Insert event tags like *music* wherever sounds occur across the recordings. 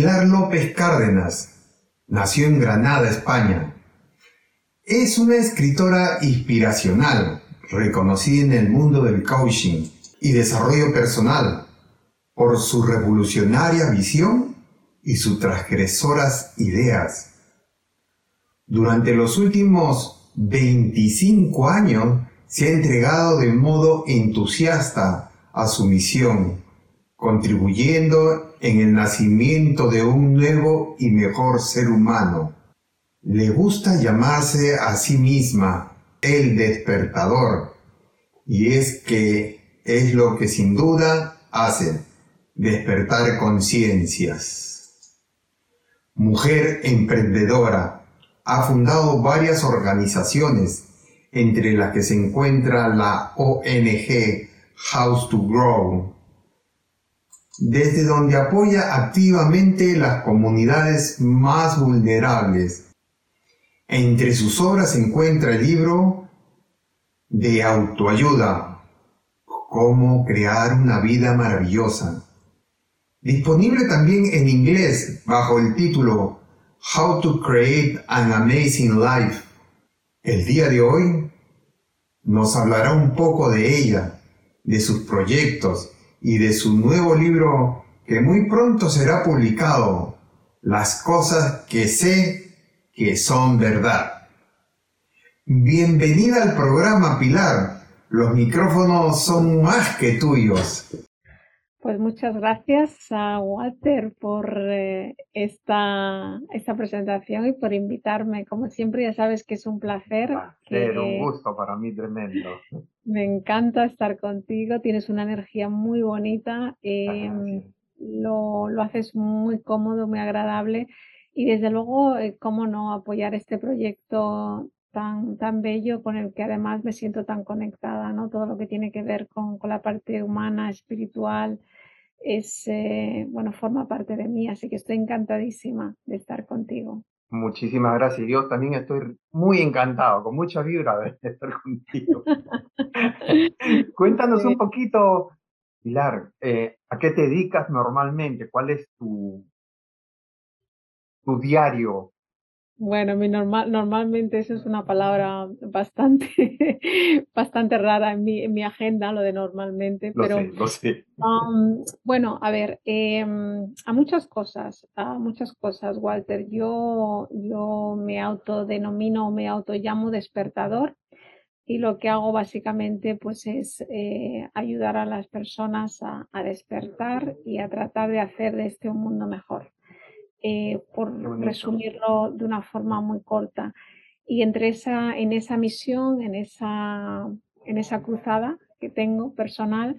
Pilar López Cárdenas nació en Granada, España. Es una escritora inspiracional, reconocida en el mundo del coaching y desarrollo personal por su revolucionaria visión y sus transgresoras ideas. Durante los últimos 25 años se ha entregado de modo entusiasta a su misión, contribuyendo en el nacimiento de un nuevo y mejor ser humano. Le gusta llamarse a sí misma el despertador, y es que es lo que sin duda hace despertar conciencias. Mujer emprendedora, ha fundado varias organizaciones, entre las que se encuentra la ONG House to Grow, desde donde apoya activamente las comunidades más vulnerables. Entre sus obras se encuentra el libro de autoayuda, Cómo crear una vida maravillosa, disponible también en inglés bajo el título How to Create an Amazing Life. El día de hoy nos hablará un poco de ella, de sus proyectos, y de su nuevo libro que muy pronto será publicado, Las cosas que sé que son verdad. Bienvenida al programa, Pilar. Los micrófonos son más que tuyos. Pues muchas gracias a Walter por eh, esta, esta presentación y por invitarme. Como siempre, ya sabes que es un placer. Era un gusto para mí tremendo. *laughs* Me encanta estar contigo, tienes una energía muy bonita, em, lo, lo, haces muy cómodo, muy agradable y desde luego, eh, cómo no apoyar este proyecto tan, tan bello con el que además me siento tan conectada, ¿no? Todo lo que tiene que ver con, con la parte humana, espiritual, es, eh, bueno, forma parte de mí, así que estoy encantadísima de estar contigo. Muchísimas gracias. Yo también estoy muy encantado, con mucha vibra de *laughs* estar contigo. *laughs* Cuéntanos un poquito, Pilar, eh, ¿a qué te dedicas normalmente? ¿Cuál es tu, tu diario bueno, mi normal, normalmente eso es una palabra bastante, *laughs* bastante rara en mi, en mi agenda, lo de normalmente, pero bueno, a ver, em, a muchas cosas, a muchas cosas, Walter. Yo, yo me autodenomino, me autollamo despertador y lo que hago básicamente pues es eh, ayudar a las personas a, a despertar y a tratar de hacer de este un mundo mejor. Eh, por resumirlo de una forma muy corta. Y entre esa, en esa misión, en esa, en esa cruzada que tengo personal,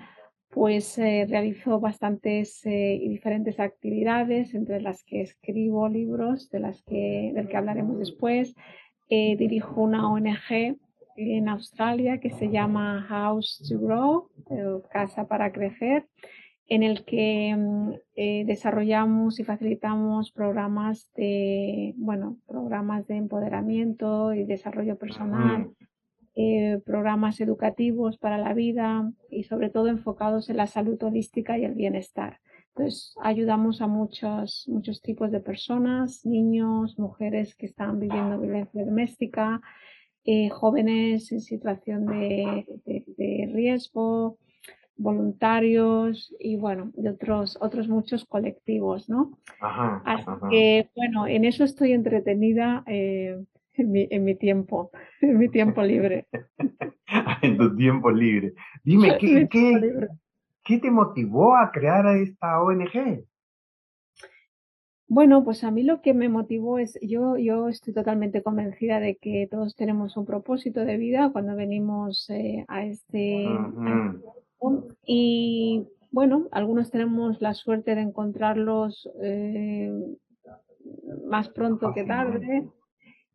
pues eh, realizo bastantes eh, y diferentes actividades, entre las que escribo libros, de las que, del que hablaremos después. dirijo una ONG en Australia que se llama House to Grow, Casa para Crecer, en el que mm, eh, desarrollamos y facilitamos programas de, bueno, programas de empoderamiento y desarrollo personal, eh, programas educativos para la vida y sobre todo enfocados en la salud holística y el bienestar. Entonces, ayudamos a muchos, muchos tipos de personas, niños, mujeres que están viviendo violencia doméstica, eh, jóvenes en situación de, de riesgo, voluntarios y bueno, de otros, otros muchos colectivos, ¿no? Así que bueno, en eso estoy entretenida eh, *laughs* en, mi, en, mi, tiempo, en mi tiempo libre. *laughs* en tu tiempo libre. Dime, *laughs* ¿qué, qué, ¿qué te motivó a crear esta ONG? Bueno, pues a mí lo que me motivó es, yo, yo estoy totalmente convencida de que todos tenemos un propósito de vida cuando venimos eh, a, este, y bueno, algunos tenemos la suerte de encontrarlos, eh, más pronto que tarde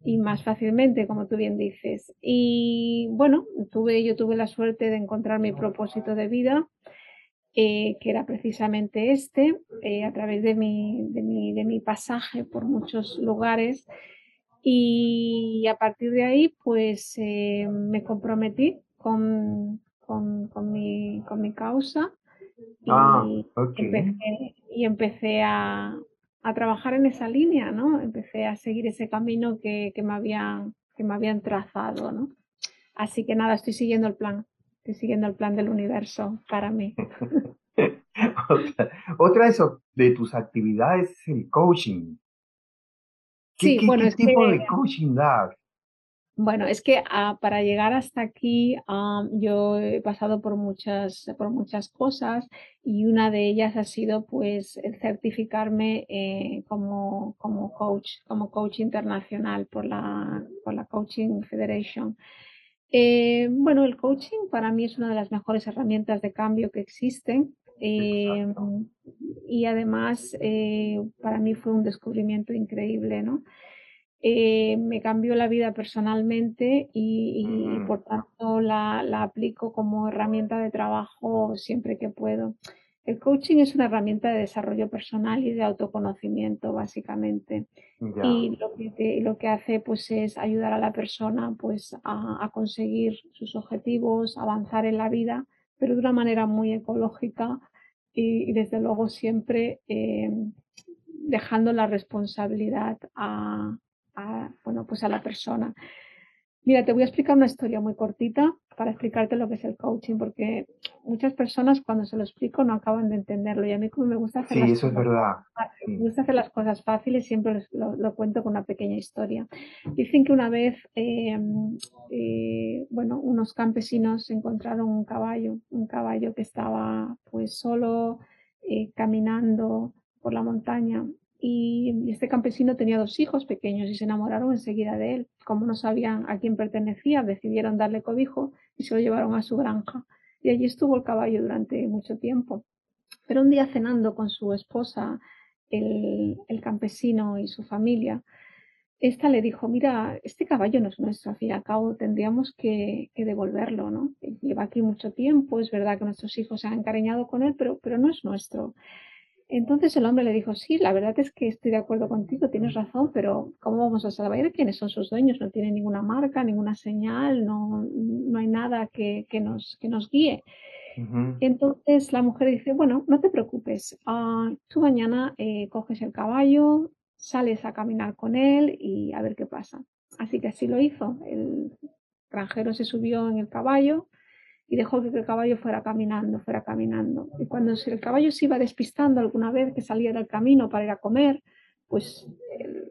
y más fácilmente, como tú bien dices. Y bueno, tuve, yo tuve la suerte de encontrar mi propósito de vida, eh, que era precisamente este, eh, a través de mi, de, mi, de mi pasaje por muchos lugares. Y a partir de ahí, pues eh, me comprometí con, con, con, mi, con mi causa y, ah, empecé, y empecé a, a trabajar en esa línea, ¿no? Empecé a seguir ese camino que, me, habían, que me habían trazado, ¿no? Así que nada, estoy siguiendo el plan, estoy siguiendo el plan del universo para mí. *laughs* otra, de, tus actividades es el coaching. ¿Qué, sí, bueno, qué tipo de coaching das? Bueno, es que ah, para llegar hasta aquí ah, yo he pasado por muchas, por muchas cosas y una de ellas ha sido pues certificarme eh, como, como coach, como coach internacional por la, por la Coaching Federation. Eh, bueno, el coaching para mí es una de las mejores herramientas de cambio que existen. Eh, y además para mí fue un descubrimiento increíble, ¿no? Eh, me cambió la vida personalmente y, por tanto la, aplico como herramienta de trabajo siempre que puedo. El coaching es una herramienta de desarrollo personal y de autoconocimiento, básicamente. Y lo que, lo que hace pues, es ayudar a la persona pues, a, conseguir sus objetivos, avanzar en la vida, pero de una manera muy ecológica y, desde luego siempre eh, dejando la responsabilidad a, a, bueno, pues a la persona. Mira, te voy a explicar una historia muy cortita para explicarte lo que es el coaching, porque muchas personas cuando se lo explico no acaban de entenderlo. Y a mí como me gusta hacer, las, eso cosas, es verdad. Me gusta hacer las cosas fáciles, siempre lo, cuento con una pequeña historia. Dicen que una vez, em, eh, bueno, unos campesinos encontraron un caballo, un caballo que estaba pues solo eh, caminando por la montaña y este campesino tenía dos hijos pequeños y se enamoraron enseguida de él. Como no sabían a quién pertenecía, decidieron darle cobijo y se lo llevaron a su granja. Y allí estuvo el caballo durante mucho tiempo. Pero un día cenando con su esposa, el, campesino y su familia, esta le dijo, mira, este caballo no es nuestro, al fin y al cabo tendríamos que, devolverlo, ¿no? Lleva aquí mucho tiempo, es verdad que nuestros hijos se han encariñado con él, pero, pero no es nuestro. Entonces el hombre le dijo, sí, la verdad es que estoy de acuerdo contigo, tienes razón, pero ¿cómo vamos a saber quiénes son sus dueños? No tiene ninguna marca, ninguna señal, no, no hay nada que, que, nos, que nos guíe. Entonces la mujer dice, bueno, no te preocupes, uh, tú mañana eh, coges el caballo, sales a caminar con él y a ver qué pasa. Así que así lo hizo. El granjero se subió en el caballo, y dejó que el caballo fuera caminando, fuera caminando. Y cuando el caballo se iba despistando alguna vez que salía del camino para ir a comer, pues el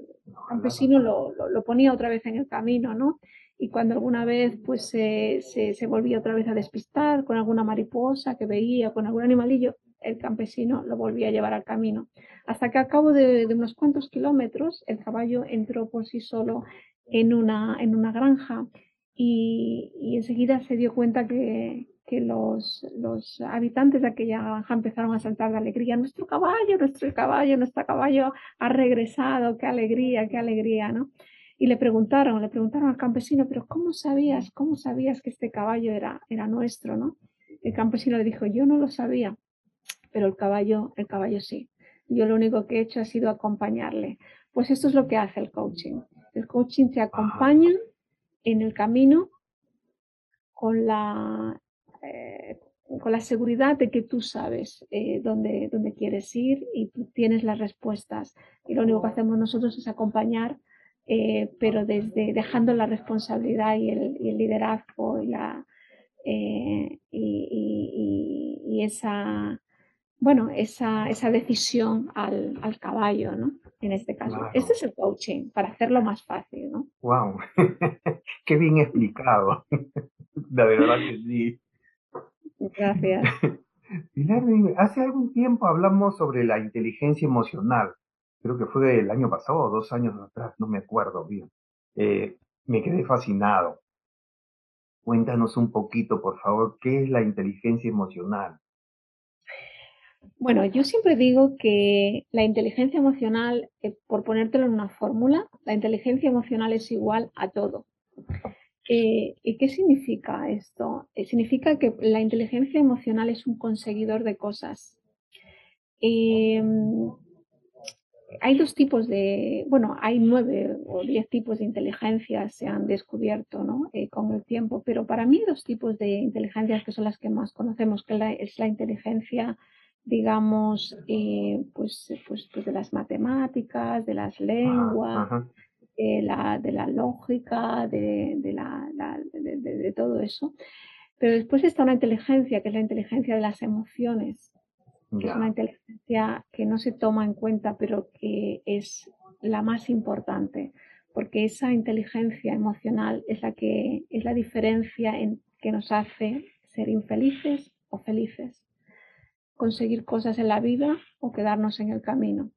campesino lo, lo, ponía otra vez en el camino, ¿no? Y cuando alguna vez pues se, se, volvía otra vez a despistar con alguna mariposa que veía, con algún animalillo, el campesino lo volvía a llevar al camino. Hasta que al cabo de, de unos cuantos kilómetros el caballo entró por sí solo en una, en una granja y, enseguida se dio cuenta que, los, los, habitantes de aquella granja empezaron a saltar de alegría. Nuestro caballo, nuestro caballo, nuestro caballo ha regresado, qué alegría, qué alegría, ¿no? Y le preguntaron, le preguntaron al campesino, pero ¿cómo sabías, cómo sabías que este caballo era, era nuestro, ¿no? El campesino le dijo, yo no lo sabía, pero el caballo, el caballo sí. Yo lo único que he hecho ha sido acompañarle. Pues esto es lo que hace el coaching. El coaching te acompaña en el camino con la, eh, con la seguridad de que tú sabes eh, dónde, dónde, quieres ir y tú tienes las respuestas. Y lo único que hacemos nosotros es acompañar, eh, pero desde dejando la responsabilidad y el, liderazgo y, la, y, y, esa, bueno, esa, esa decisión al, al caballo, ¿no? en este caso. Este es el coaching, para hacerlo más fácil, ¿no? ¡Wow! *laughs* ¡Qué bien explicado! La verdad que sí. Gracias. *laughs* Pilar, hace algún tiempo hablamos sobre la inteligencia emocional. Creo que fue el año pasado, dos años atrás, no me acuerdo bien. Eh, me quedé fascinado. Cuéntanos un poquito, por favor, ¿qué es la inteligencia emocional? Bueno, yo siempre digo que la inteligencia emocional, eh, por ponértelo en una fórmula, la inteligencia emocional es igual a todo. Eh, ¿Y qué significa esto? Eh, significa que la inteligencia emocional es un conseguidor de cosas. Em, hay dos tipos de, bueno, hay nueve o diez tipos de inteligencia se han descubierto ¿no? con el tiempo, pero para mí hay dos tipos de inteligencias que son las que más conocemos, que es la inteligencia digamos, eh, pues, pues, pues, de las matemáticas, de las lenguas, De, la, de la lógica, de, de, la, de, todo eso. Pero después está una inteligencia, que es la inteligencia de las emociones, que es una inteligencia que no se toma en cuenta, pero que es la más importante, porque esa inteligencia emocional es la que es la diferencia en que nos hace ser infelices o felices conseguir cosas en la vida o quedarnos en el camino.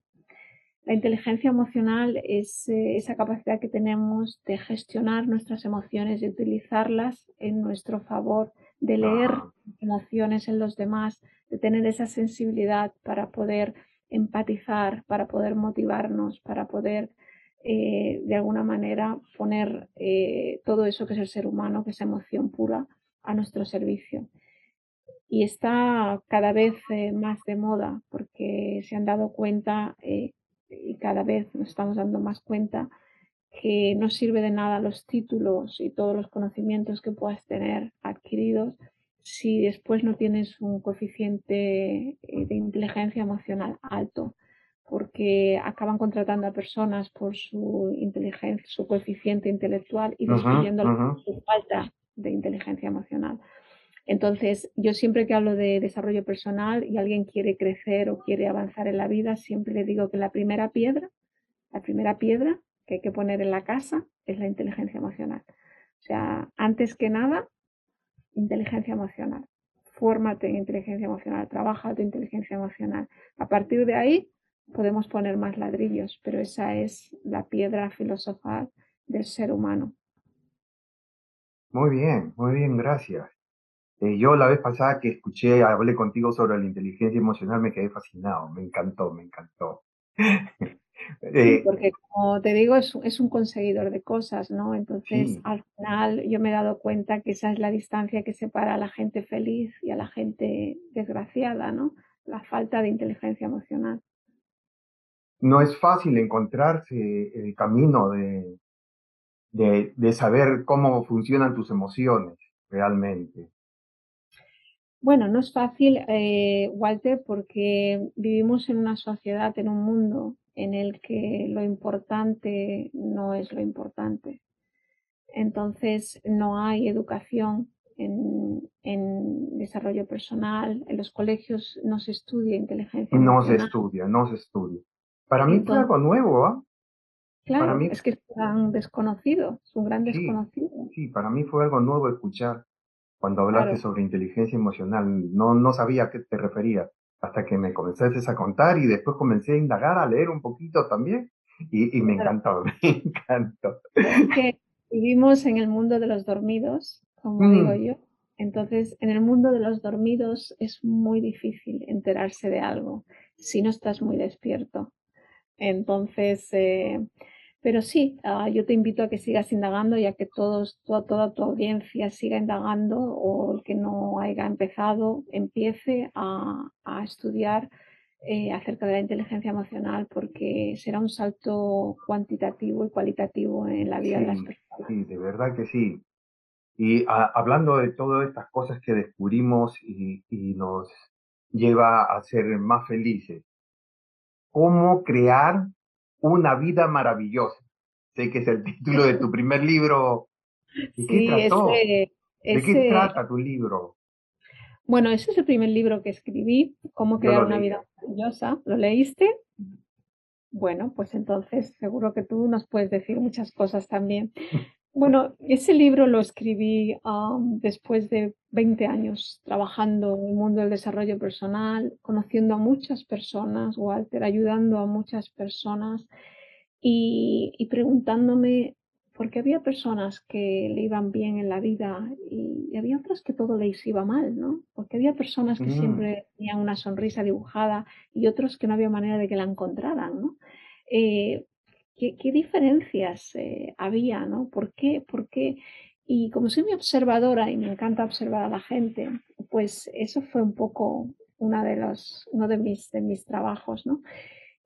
La inteligencia emocional es eh, esa capacidad que tenemos de gestionar nuestras emociones, de utilizarlas en nuestro favor, de leer emociones en los demás, de tener esa sensibilidad para poder empatizar, para poder motivarnos, para poder eh, de alguna manera poner eh, todo eso que es el ser humano, que es emoción pura, a nuestro servicio y está cada vez eh, más de moda porque se han dado cuenta eh, y cada vez nos estamos dando más cuenta que no sirve de nada los títulos y todos los conocimientos que puedas tener adquiridos si después no tienes un coeficiente eh, de inteligencia emocional alto porque acaban contratando a personas por su inteligencia, su coeficiente intelectual y destruyendo su falta de inteligencia emocional. Entonces, yo siempre que hablo de desarrollo personal y alguien quiere crecer o quiere avanzar en la vida, siempre le digo que la primera piedra, la primera piedra que hay que poner en la casa es la inteligencia emocional. O sea, antes que nada, inteligencia emocional. Fórmate en inteligencia emocional, trabaja tu inteligencia emocional. A partir de ahí podemos poner más ladrillos, pero esa es la piedra filosofal del ser humano. Muy bien, muy bien, gracias. Eh, yo la vez pasada que escuché, hablé contigo sobre la inteligencia emocional, me quedé fascinado, me encantó, me encantó. *laughs* Eh, porque como te digo, es, es, un conseguidor de cosas, ¿no? Entonces, al final yo me he dado cuenta que esa es la distancia que separa a la gente feliz y a la gente desgraciada, ¿no? La falta de inteligencia emocional. No es fácil encontrarse el camino de, de, de saber cómo funcionan tus emociones realmente. Bueno, no es fácil, eh, Walter, porque vivimos en una sociedad, en un mundo en el que lo importante no es lo importante. Entonces, no hay educación en, desarrollo personal, en los colegios no se estudia inteligencia. No se estudia, no se estudia. Para mí fue algo nuevo, ¿ah? Claro, es que es un desconocido, es un gran desconocido. Sí, para mí fue algo nuevo escuchar cuando hablaste sobre inteligencia emocional. No, no sabía a qué te referías hasta que me comenzaste a contar y después comencé a indagar, a leer un poquito también y, *laughs* me encantó, me encantó. que vivimos en el mundo de los dormidos, como mm. digo yo. Entonces, en el mundo de los dormidos es muy difícil enterarse de algo si no estás muy despierto. Entonces, eh, pero sí, ah, yo te invito a que sigas indagando y a que todos, toda, tu audiencia siga indagando o el que no haya empezado empiece a, estudiar eh, acerca de la inteligencia emocional porque será un salto cuantitativo y cualitativo en la vida de las personas. Sí, de verdad que sí. Y ah, hablando de todas estas cosas que descubrimos y, y nos lleva a ser más felices, ¿cómo crear una vida maravillosa. Sé que es el título de tu *laughs* primer libro. ¿De qué trató? ¿De qué trata tu libro? Bueno, ese es el primer libro que escribí, Cómo crear una vida maravillosa. ¿Lo leíste? Bueno, pues entonces seguro que tú nos puedes decir muchas cosas también. *laughs* Bueno, ese libro lo escribí después de 20 años trabajando en el mundo del desarrollo personal, conociendo a muchas personas, Walter, ayudando a muchas personas y, preguntándome porque había personas que le iban bien en la vida y, había otras que todo les iba mal, ¿no? Porque había personas que mm. siempre tenían una sonrisa dibujada y otros que no había manera de que la encontraran, ¿no? Eh, ¿qué, diferencias eh, había, ¿no? ¿Por qué? ¿Por qué? Y como soy muy observadora y me encanta observar a la gente, pues eso fue un poco una de los, uno de mis, de mis trabajos, ¿no?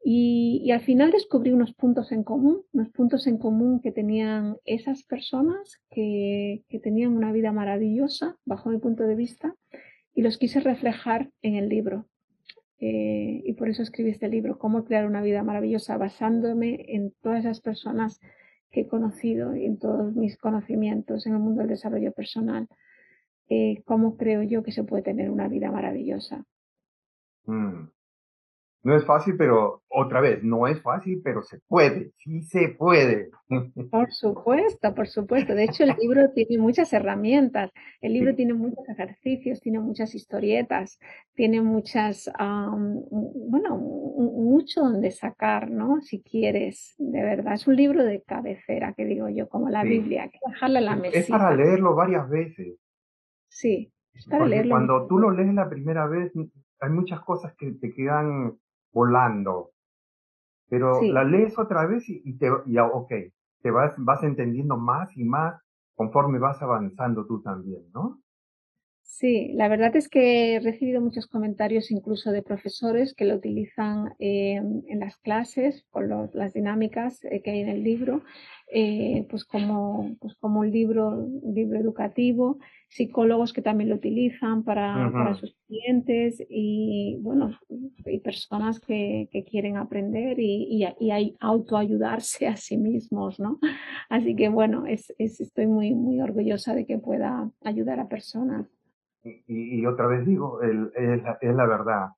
Y, al final descubrí unos puntos en común, unos puntos en común que tenían esas personas que, tenían una vida maravillosa, bajo mi punto de vista, y los quise reflejar en el libro. Eh, y por eso escribí este libro, Cómo crear una vida maravillosa, basándome en todas esas personas que he conocido y en todos mis conocimientos en el mundo del desarrollo personal. Eh, cómo creo yo que se puede tener una vida maravillosa. Mm. No es fácil, pero otra vez, no es fácil, pero se puede, sí se puede. Por supuesto, por supuesto. De hecho, el libro tiene muchas herramientas, el libro tiene muchos ejercicios, tiene muchas historietas, tiene muchas, bueno, mucho donde sacar, ¿no? Si quieres, de verdad. Es un libro de cabecera, que digo yo, como la Biblia, que dejarle la mesa. Es para leerlo varias veces. Sí, es para leerlo. Cuando tú lo lees la primera vez, hay muchas cosas que te quedan volando. Pero la lees otra vez y, te, y, ok, te vas, vas entendiendo más y más conforme vas avanzando tú también, ¿no? Sí, la verdad es que he recibido muchos comentarios incluso de profesores que lo utilizan en las clases por las dinámicas eh, que hay en el libro, eh, pues, como, pues como un libro, un libro educativo, psicólogos que también lo utilizan para, para sus clientes y bueno, y personas que, que quieren aprender y, y, y, hay autoayudarse a sí mismos, ¿no? Así que bueno, es, es, estoy muy, muy orgullosa de que pueda ayudar a personas y, otra vez digo, el, es, la, es la verdad.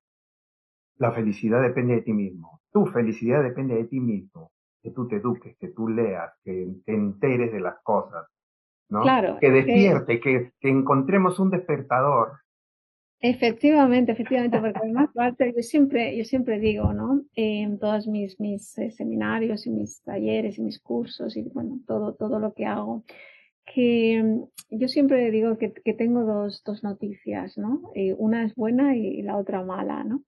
La felicidad depende de ti mismo. Tu felicidad depende de ti mismo. Que tú te eduques, que tú leas, que te enteres de las cosas. ¿no? Claro. Que despierte, que, que encontremos un despertador. Efectivamente, efectivamente, porque además, yo siempre, yo siempre digo, ¿no? En todos mis, mis eh, seminarios y mis talleres y mis cursos y bueno, todo, todo lo que hago, que mm, yo siempre digo que, tengo dos, dos, noticias, ¿no? Eh, una es buena y, la otra mala, ¿no?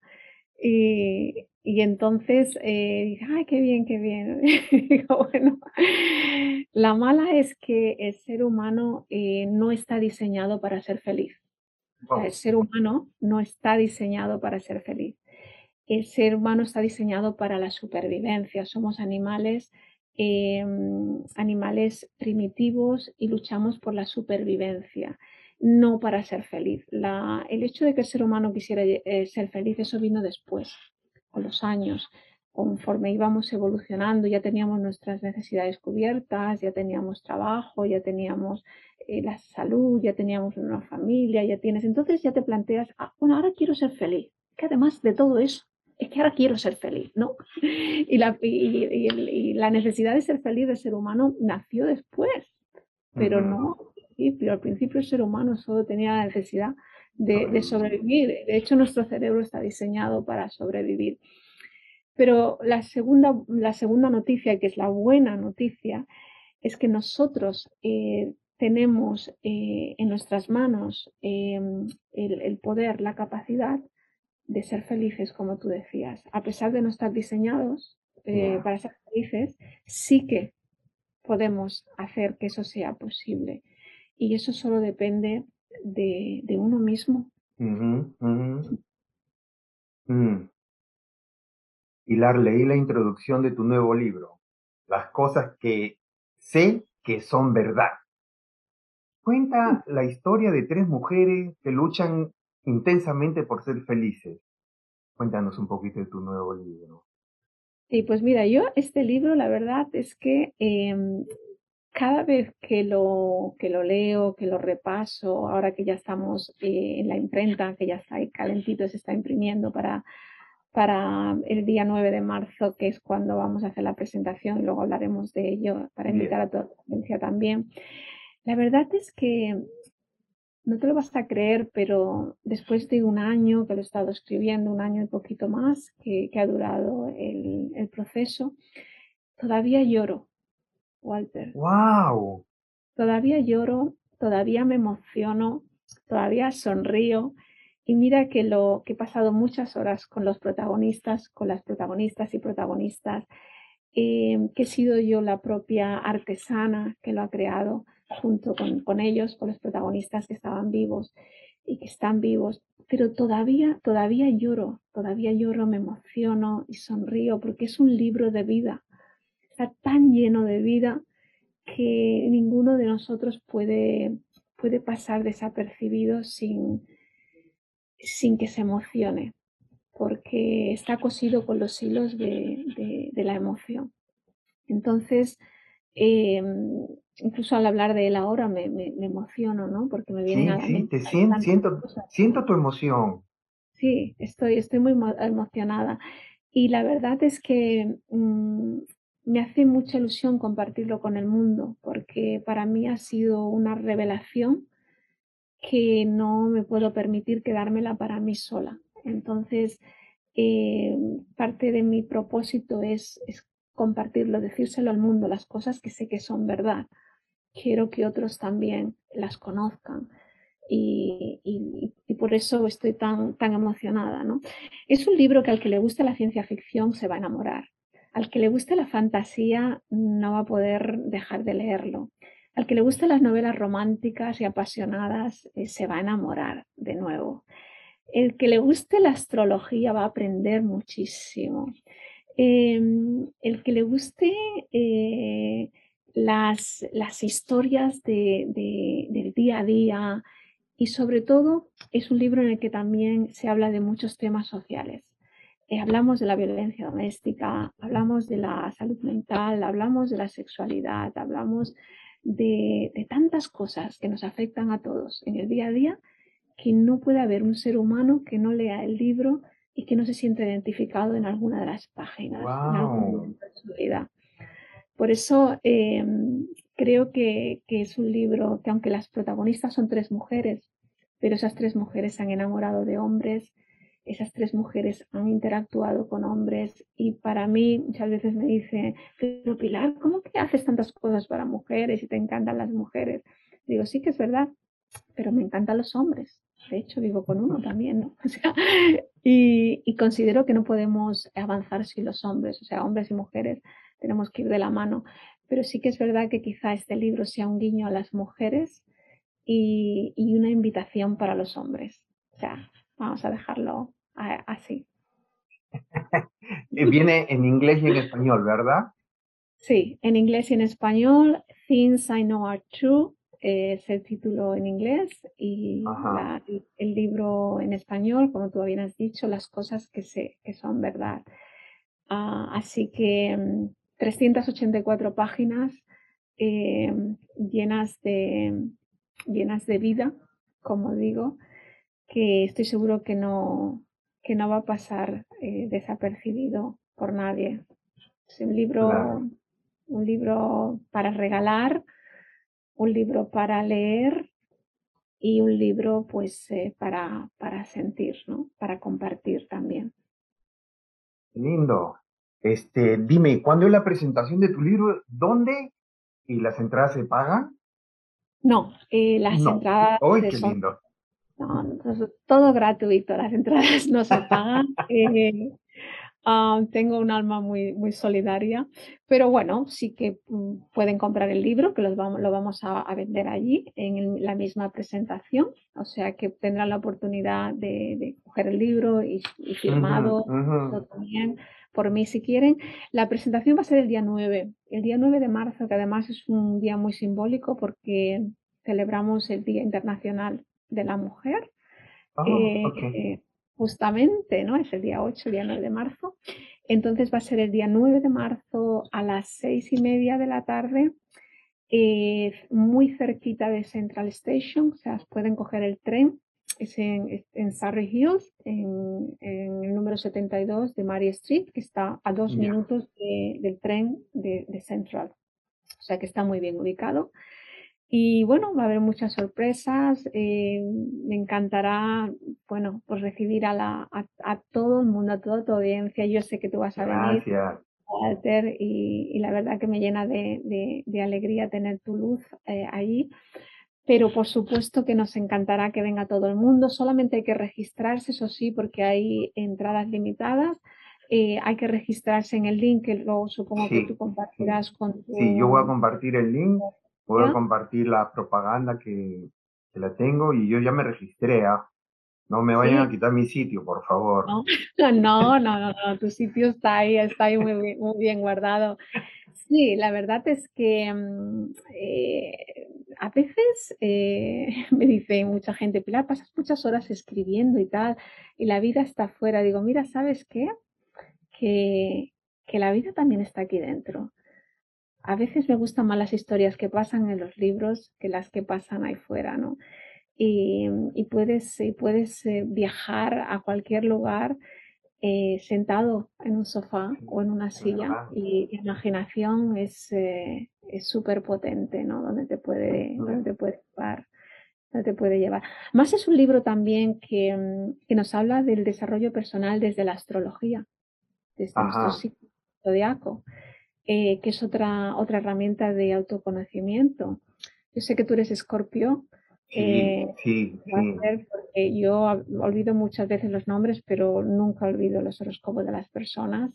Y, y entonces eh, dije, ay, qué bien, qué bien. *laughs* digo, bueno, la mala es que el ser humano eh, no está diseñado para ser feliz. el ser humano no está diseñado para ser feliz. El ser humano está diseñado para la supervivencia. Somos animales Em, animales primitivos y luchamos por la supervivencia, no para ser feliz. el hecho de que el ser humano quisiera eh, ser feliz, eso vino después, con los años. Conforme íbamos evolucionando, ya teníamos nuestras necesidades cubiertas, ya teníamos trabajo, ya teníamos eh, la salud, ya teníamos una familia, ya tienes. Entonces ya te planteas, ah, bueno, ahora quiero ser feliz. Que además de todo eso, es que ahora quiero ser feliz, ¿no? *laughs* Y la, y, la necesidad de ser feliz del ser humano nació después, pero no pero Al principio el ser humano solo tenía la necesidad de, sobrevivir. De hecho, nuestro cerebro está diseñado para sobrevivir. Pero la segunda, la segunda noticia, que es la buena noticia, es que nosotros eh, tenemos eh, en nuestras manos eh, el, poder, la capacidad de ser felices, como tú decías. A pesar de no estar diseñados eh, para ser felices, sí que podemos hacer que eso sea posible. Y eso solo depende de, uno mismo. Mm. Pilar, leí la introducción de tu nuevo libro, Las cosas que sé que son verdad. Cuenta la historia de tres mujeres que luchan intensamente por ser felices. Cuéntanos un poquito de tu nuevo libro. Sí, pues mira, yo este libro, la verdad es que em, cada vez que lo, que lo leo, que lo repaso, ahora que ya estamos eh, en la imprenta, que ya está ahí calentito, se está imprimiendo para, para el día 9 de marzo, que es cuando vamos a hacer la presentación, y luego hablaremos de ello para invitar a toda la audiencia también. La verdad es que no te lo vas a creer, pero después de un año que lo he estado escribiendo, un año y poquito más que, ha durado el, proceso, todavía lloro. Walter. ¡Wow! Todavía lloro, todavía me emociono, todavía sonrío. Y mira que lo que he pasado muchas horas con los protagonistas, con las protagonistas y protagonistas, eh, que he sido yo la propia artesana que lo ha creado junto con, con ellos, con los protagonistas que estaban vivos y que están vivos, pero todavía, todavía lloro, todavía lloro, me emociono y sonrío porque es un libro de vida. Está tan lleno de vida que ninguno de nosotros puede, puede pasar desapercibido sin, sin que se emocione, porque está cosido con los hilos de, de, la emoción. Entonces, eh, incluso al hablar de él ahora me, me, emociono, ¿no? Porque me viene a la sí, te siento, siento, siento, tu emoción. Sí, estoy, estoy muy emocionada. Y la verdad es que mm, me hace mucha ilusión compartirlo con el mundo, porque para mí ha sido una revelación que no me puedo permitir quedármela para mí sola. Entonces, eh, parte de mi propósito es, es compartirlo, decírselo al mundo, las cosas que sé que son verdad quiero que otros también las conozcan. Y, por eso estoy tan, tan emocionada. ¿no? Es un libro que al que le guste la ciencia ficción se va a enamorar. Al que le guste la fantasía no va a poder dejar de leerlo. Al que le guste las novelas románticas y apasionadas eh, se va a enamorar de nuevo. El que le guste la astrología va a aprender muchísimo. Em, el que le guste eh, las, las historias de, del día a día y sobre todo es un libro en el que también se habla de muchos temas sociales. Eh, hablamos de la violencia doméstica, hablamos de la salud mental, hablamos de la sexualidad, hablamos de tantas cosas que nos afectan a todos en el día a día que no puede haber un ser humano que no lea el libro y que no se sienta identificado en alguna de las páginas, en algún momento de su vida. Por eso em, creo que, es un libro que aunque las protagonistas son tres mujeres, pero esas tres mujeres se han enamorado de hombres, esas tres mujeres han interactuado con hombres y para mí muchas veces me dice, pero Pilar, ¿cómo que haces tantas cosas para mujeres y te encantan las mujeres? Digo, sí que es verdad, pero me encantan los hombres. De hecho, vivo con uno también, ¿no? *laughs* y, y considero que no podemos avanzar sin los hombres, o sea, hombres y mujeres tenemos que ir de la mano. Pero sí que es verdad que quizá este libro sea un guiño a las mujeres y, una invitación para los hombres. O sea, vamos a dejarlo así. Viene en inglés y en español, ¿verdad? Sí, en inglés y en español. Things I Know Are True es el título en inglés y el libro en español, como tú habías dicho, las cosas que, sé, que son verdad. Ah, así que mm, 384 páginas eh, llenas, de, llenas de vida, como digo, que estoy seguro que no, que no va a pasar eh, desapercibido por nadie. Es un libro, un libro para regalar, un libro para leer y un libro pues eh, para, para sentir, ¿no? Para compartir también. Lindo. Este, dime, ¿cuándo es la presentación de tu libro? ¿Dónde? ¿Y las entradas se pagan? No, eh, las entradas. ¡Ay, qué lindo! No, todo gratuito, las entradas no se pagan. *laughs* Eh, ah, tengo un alma muy, muy solidaria, pero bueno, sí que mm, pueden comprar el libro, que los vamos, lo vamos a, vender allí en la misma presentación, o sea que tendrán la oportunidad de, coger el libro y, firmado también por mí si quieren. La presentación va a ser el día 9, el día 9 de marzo, que además es un día muy simbólico porque celebramos el Día Internacional de la Mujer. Ah, eh, justamente, ¿no? Es el día 8, el día 9 de marzo. Entonces va a ser el día 9 de marzo a las seis y media de la tarde, eh, muy cerquita de Central Station, o sea, pueden coger el tren es en, en Surrey Hills, en, el número 72 de Mary Street, que está a dos minutos del tren de, Central. O sea que está muy bien ubicado. Y bueno, va a haber muchas sorpresas. Eh, me encantará, bueno, pues recibir a, la, a, todo el mundo, a toda tu audiencia. Yo sé que tú vas a venir. Walter, y, la verdad que me llena de, alegría tener tu luz eh, ahí. Pero por supuesto que nos encantará que venga todo el mundo. Solamente hay que registrarse, eso sí, porque hay entradas limitadas. Eh, hay que registrarse en el link que luego supongo que tú compartirás con tu... Sí, yo voy a compartir el link, a compartir la propaganda que, la tengo y yo ya me registré. ¿ah? No me vayan a quitar mi sitio, por favor. *laughs* No, no, no, no, tu sitio está ahí, está ahí muy, muy bien guardado. Sí, la verdad es que mm, eh, a veces eh, *laughs* me dice mucha gente, Pilar, pasas muchas horas escribiendo y tal, y la vida está afuera. Digo, mira, ¿sabes qué? Que, que la vida también está aquí dentro. A veces me gustan más las historias que pasan en los libros que las que pasan ahí fuera, ¿no? y, puedes, puedes eh, viajar a cualquier lugar eh, sentado en un sofá o en una silla y la imaginación es eh, súper potente, ¿no? Donde te puede, donde te puede llevar. Donde te puede llevar. Más es un libro también que, mm, que nos habla del desarrollo personal desde la astrología, desde nuestro ciclo zodiaco, que es otra, otra herramienta de autoconocimiento. Yo sé que tú eres escorpio, Sí, sí, Porque yo olvido muchas veces los nombres, pero nunca olvido los horóscopos de las personas.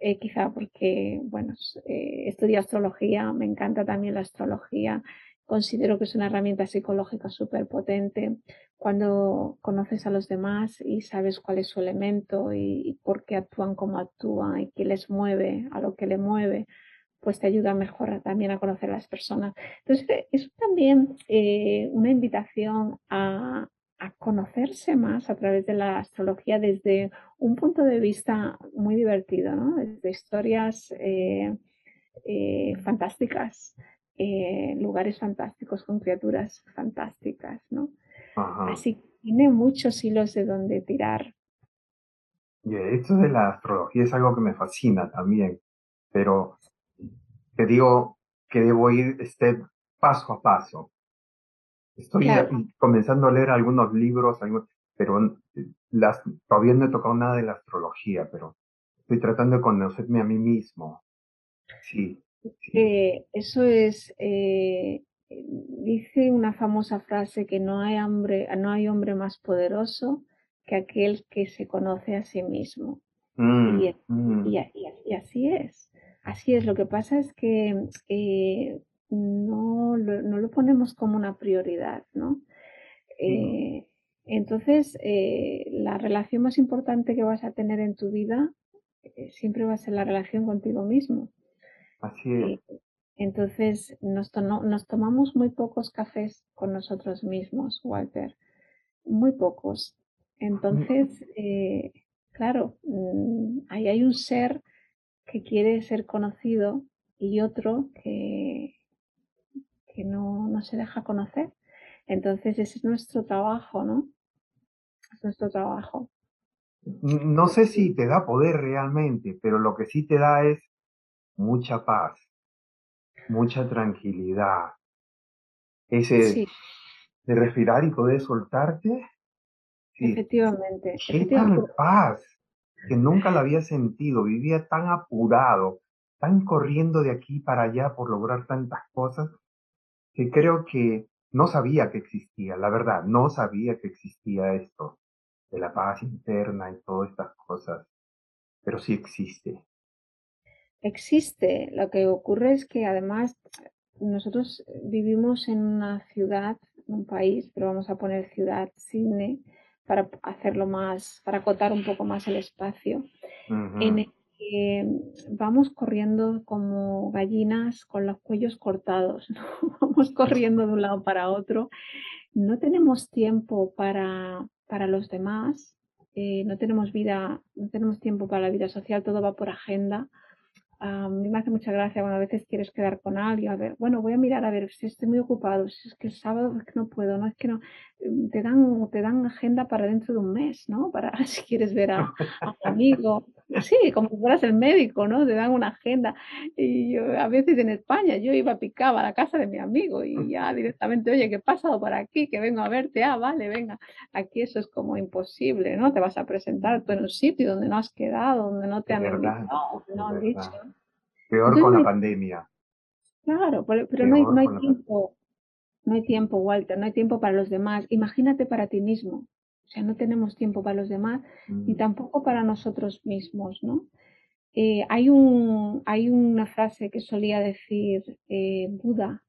Eh, quizá porque, bueno, eh, estudio astrología, me encanta también la astrología. Considero que es una herramienta psicológica súper potente cuando conoces a los demás y sabes cuál es su elemento y, por qué actúan como actúan y qué les mueve a lo que le mueve pues te ayuda mejor también a conocer a las personas. Entonces, es también eh, una invitación a, conocerse más a través de la astrología desde un punto de vista muy divertido, ¿no? Desde historias eh, eh, fantásticas, lugares fantásticos con criaturas fantásticas, ¿no? Así que tiene muchos hilos de donde tirar. Y esto de la astrología es algo que me fascina también, pero te digo que debo ir este, paso a paso. Estoy comenzando a leer algunos libros, pero las, todavía no he tocado nada de la astrología, pero estoy tratando de conocerme a mí mismo. Sí. Eh, eso es, eh, dice una famosa frase que no hay, hombre, no hay hombre más poderoso que aquel que se conoce a sí mismo. Mm, mm. y, así es. Así es, lo que pasa es que eh, no, lo, no, lo, ponemos como una prioridad, ¿no? Eh, entonces, eh, la relación más importante que vas a tener en tu vida siempre va a ser la relación contigo mismo. Así es. Entonces, nos, nos tomamos muy pocos cafés con nosotros mismos, Walter. Muy pocos. Entonces, claro, mm, ahí hay un ser que quiere ser conocido y otro que, que no, no se deja conocer. Entonces ese es nuestro trabajo, ¿no? Es nuestro trabajo. No sé si te da poder realmente, pero lo que sí te da es mucha paz, mucha tranquilidad. Ese de respirar y poder soltarte. Efectivamente. Qué paz que nunca la había sentido, vivía tan apurado, tan corriendo de aquí para allá por lograr tantas cosas, que creo que no sabía que existía, la verdad, no sabía que existía esto de la paz interna y todas estas cosas, pero sí existe. Existe, lo que ocurre es que además nosotros vivimos en una ciudad, un país, pero vamos a poner ciudad, Sydney, para hacerlo más, para acotar un poco más el espacio, en el que vamos corriendo como gallinas con los cuellos cortados, *laughs* vamos corriendo de un lado para otro, no tenemos tiempo para, para los demás, eh, no tenemos vida, no tenemos tiempo para la vida social, todo va por agenda a mí me hace mucha gracia cuando a veces quieres quedar con alguien, a ver, bueno, voy a mirar a ver si estoy muy ocupado, si es que el sábado es que no puedo, no es que no, te dan, te dan agenda para dentro de un mes, ¿no? *laughs* Para si quieres ver a, un amigo Sí, como si fueras el médico, ¿no? Te dan una agenda. Y yo, a veces en España, yo iba, picaba a la casa de mi amigo y ya directamente, oye, ¿qué he pasado por aquí? Que vengo a verte. Ah, vale, venga. Aquí eso es como imposible, ¿no? Te vas a presentar tú en un sitio donde no has quedado, donde no te han invitado, no han dicho. Peor con la pandemia. Claro, pero, no hay, no hay tiempo. No hay tiempo, Walter, no hay tiempo para los demás. Imagínate para ti mismo. O sea, no tenemos tiempo para los demás ni mm. tampoco para nosotros mismos, ¿no? Eh, hay, un, hay una frase que solía decir eh, Buda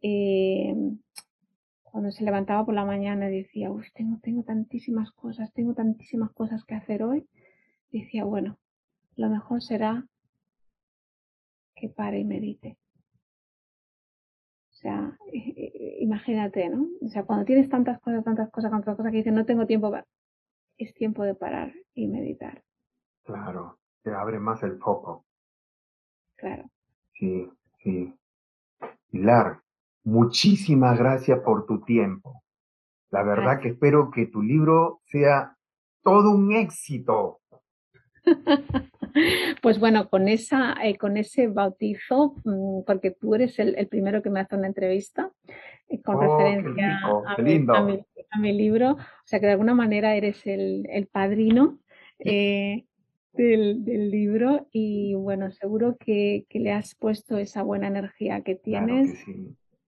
eh, cuando se levantaba por la mañana y decía, Uy, tengo, tengo tantísimas cosas, tengo tantísimas cosas que hacer hoy. Decía, bueno, lo mejor será que pare y medite. O sea, imagínate, ¿no? O sea, cuando tienes tantas cosas, tantas cosas, tantas cosas que dices, no tengo tiempo para... Es tiempo de parar y meditar. Claro, te abre más el foco. Claro. Sí, sí. Pilar, muchísimas gracias por tu tiempo. La verdad que espero que tu libro sea todo un éxito. *laughs* *laughs* Pues bueno, con, esa, eh, con ese bautizo, mm, porque tú eres el, primero que me hace una entrevista eh, con oh, referencia a, mi, libro, o sea que de alguna manera eres el, padrino eh, del, libro y bueno, seguro que, le has puesto esa buena energía que tienes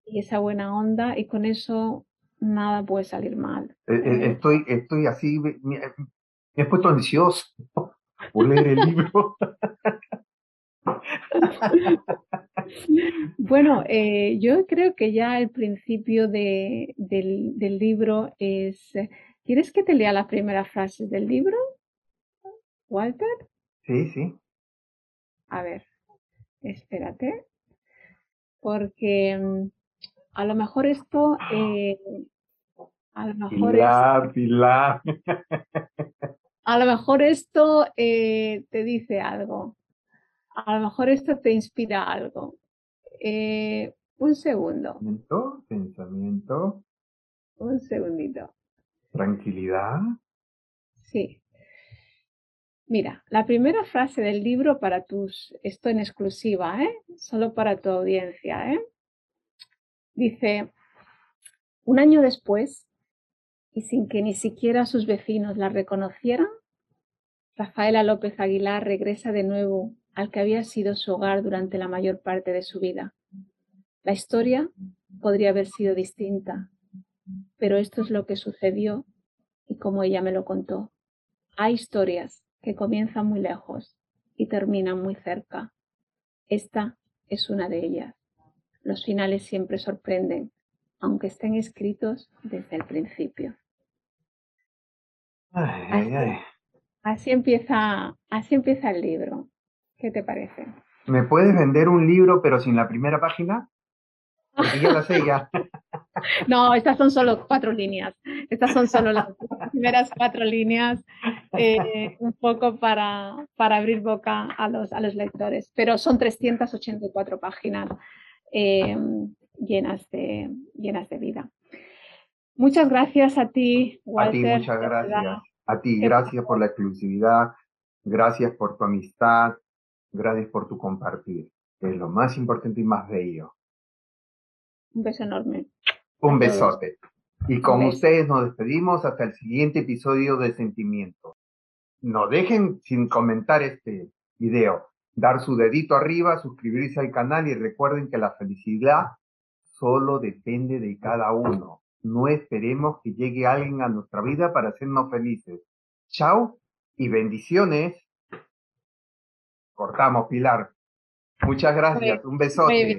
y esa buena onda y con eso nada puede salir mal. estoy, estoy así, me he puesto ansioso por leer el libro. Bueno, eh, yo creo que ya el principio de, del, del, libro es... ¿Quieres que te lea la primera frase del libro, Walter? Sí, sí. A ver, espérate, porque mm, a lo mejor esto... Eh, a lo mejor Pilar, Pilar. *laughs* A lo mejor esto eh, te dice algo. A lo mejor esto te inspira algo. Eh, un segundo. Pensamiento, pensamiento. Un segundito. Tranquilidad. Sí. Mira, la primera frase del libro para tus, esto en exclusiva, ¿eh? Solo para tu audiencia, ¿eh? Dice, un año después, y sin que ni siquiera sus vecinos la reconocieran, Rafaela López Aguilar regresa de nuevo al que había sido su hogar durante la mayor parte de su vida. La historia podría haber sido distinta, pero esto es lo que sucedió y como ella me lo contó. Hay historias que comienzan muy lejos y terminan muy cerca. Esta es una de ellas. Los finales siempre sorprenden, aunque estén escritos desde el principio. Así, empieza, así empieza el libro. ¿Qué te parece? ¿Me puedes vender un libro pero sin la primera página? Porque ya la sé ya. *laughs* No, estas son solo cuatro líneas. Estas son solo las *laughs* primeras cuatro líneas, eh, un poco para, para abrir boca a los, a los lectores. Pero son 384 páginas eh, llenas, de, llenas de vida. Muchas gracias a ti, Walter. A ti, muchas gracias. A ti, gracias por la exclusividad, gracias por tu amistad, gracias por tu compartir, que es lo más importante y más bello. Un beso enorme. Un besote. Y con ustedes nos despedimos hasta el siguiente episodio de Sentimiento. No dejen sin comentar este video, dar su dedito arriba, suscribirse al canal y recuerden que la felicidad solo depende de cada uno. No esperemos que llegue alguien a nuestra vida para hacernos felices. Chao y bendiciones. Cortamos, Pilar. Muchas gracias. Un besote.